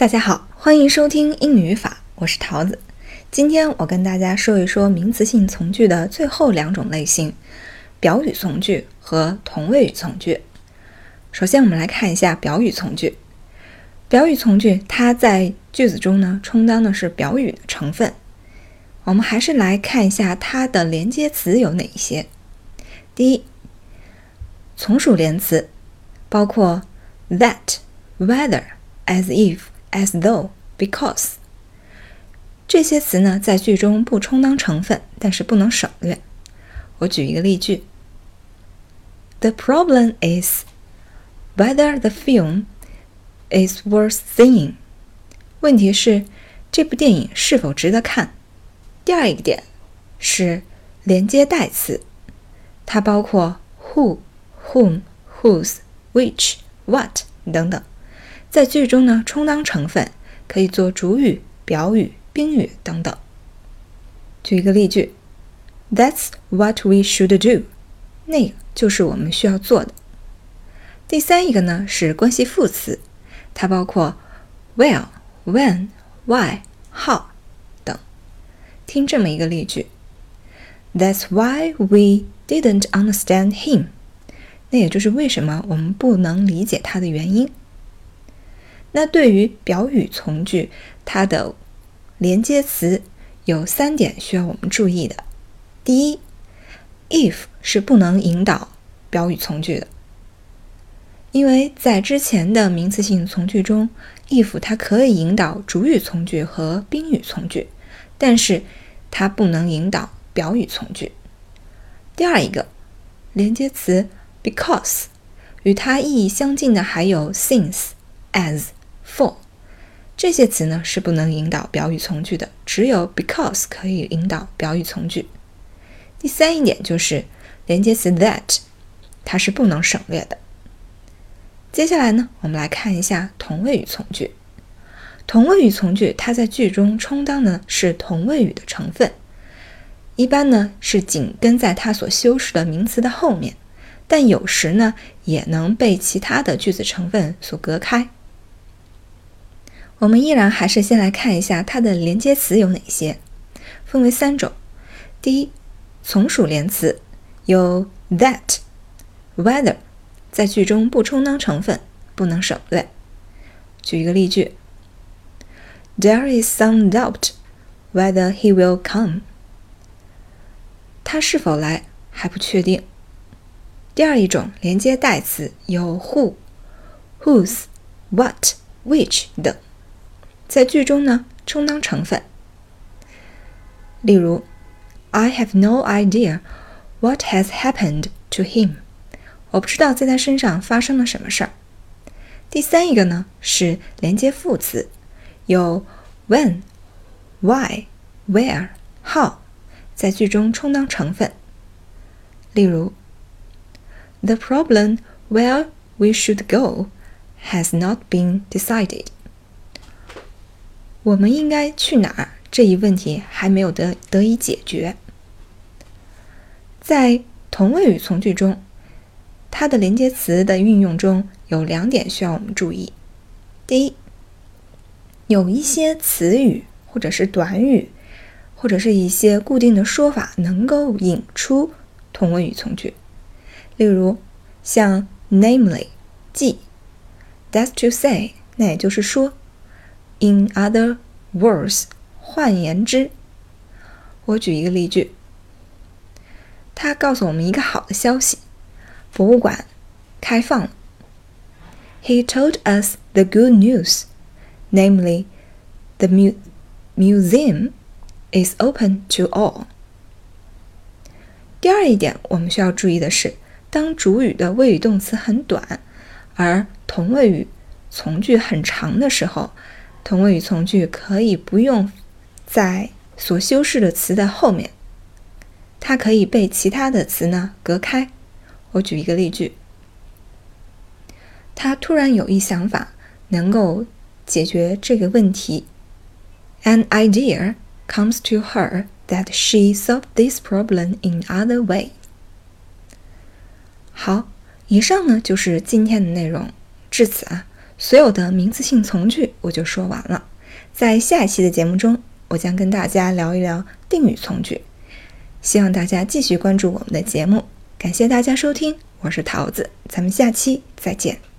大家好，欢迎收听英语语法，我是桃子。今天我跟大家说一说名词性从句的最后两种类型——表语从句和同位语从句。首先，我们来看一下表语从句。表语从句它在句子中呢，充当的是表语的成分。我们还是来看一下它的连接词有哪一些。第一，从属连词包括 that、whether、as if、as though、because 这些词呢，在句中不充当成分，但是不能省略。我举一个例句：The problem is whether the film is worth seeing。问题是这部电影是否值得看。第二一个点是连接代词，它包括 who、whom、whose、which、what 等等，在句中呢充当成分，可以做主语、表语、宾语等等。举一个例句：That's what we should do。那个就是我们需要做的。第三一个呢是关系副词，它包括 where、when、why、how 等。听这么一个例句：That's why we didn't understand him。那也就是为什么我们不能理解他的原因。那对于表语从句，它的连接词有三点需要我们注意的。第一，if 是不能引导表语从句的，因为在之前的名词性从句中，if 它可以引导主语从句和宾语从句。但是它不能引导表语从句。第二一个连接词 because 与它意义相近的还有 since、as、for 这些词呢是不能引导表语从句的，只有 because 可以引导表语从句。第三一点就是连接词 that 它是不能省略的。接下来呢，我们来看一下同位语从句。同位语从句，它在句中充当的是同位语的成分，一般呢是紧跟在它所修饰的名词的后面，但有时呢也能被其他的句子成分所隔开。我们依然还是先来看一下它的连接词有哪些，分为三种。第一，从属连词有 that、whether，在句中不充当成分，不能省略。举一个例句。There is some doubt whether he will come. 他是否来还不确定。第二一种连接代词有 who、whose、what、which 等，在句中呢充当成分。例如，I have no idea what has happened to him. 我不知道在他身上发生了什么事儿。第三一个呢是连接副词。有 when、why、where、how 在句中充当成分。例如，The problem where we should go has not been decided。 我们应该去哪儿这一问题还没有得得以解决。在同位语从句中，它的连接词的运用中有两点需要我们注意。第一，有一些词语或者是短语，或者是一些固定的说法，能够引出同位语从句。例如，像 namely，即，that's to say，那也就是说，in other words，换言之。我举一个例句，他告诉我们一个好的消息：博物馆开放了。He told us the good news. namely, the mu museum is open to all. 第二一点，我们需要注意的是，当主语的谓语动词很短，而同位语从句很长的时候，同位语从句可以不用在所修饰的词的后面，它可以被其他的词呢隔开。我举一个例句：他突然有一想法，能够。解决这个问题。An idea comes to her that she solved this problem in other way。好，以上呢就是今天的内容，至此啊，所有的名词性从句我就说完了。在下一期的节目中，我将跟大家聊一聊定语从句。希望大家继续关注我们的节目，感谢大家收听，我是桃子，咱们下期再见。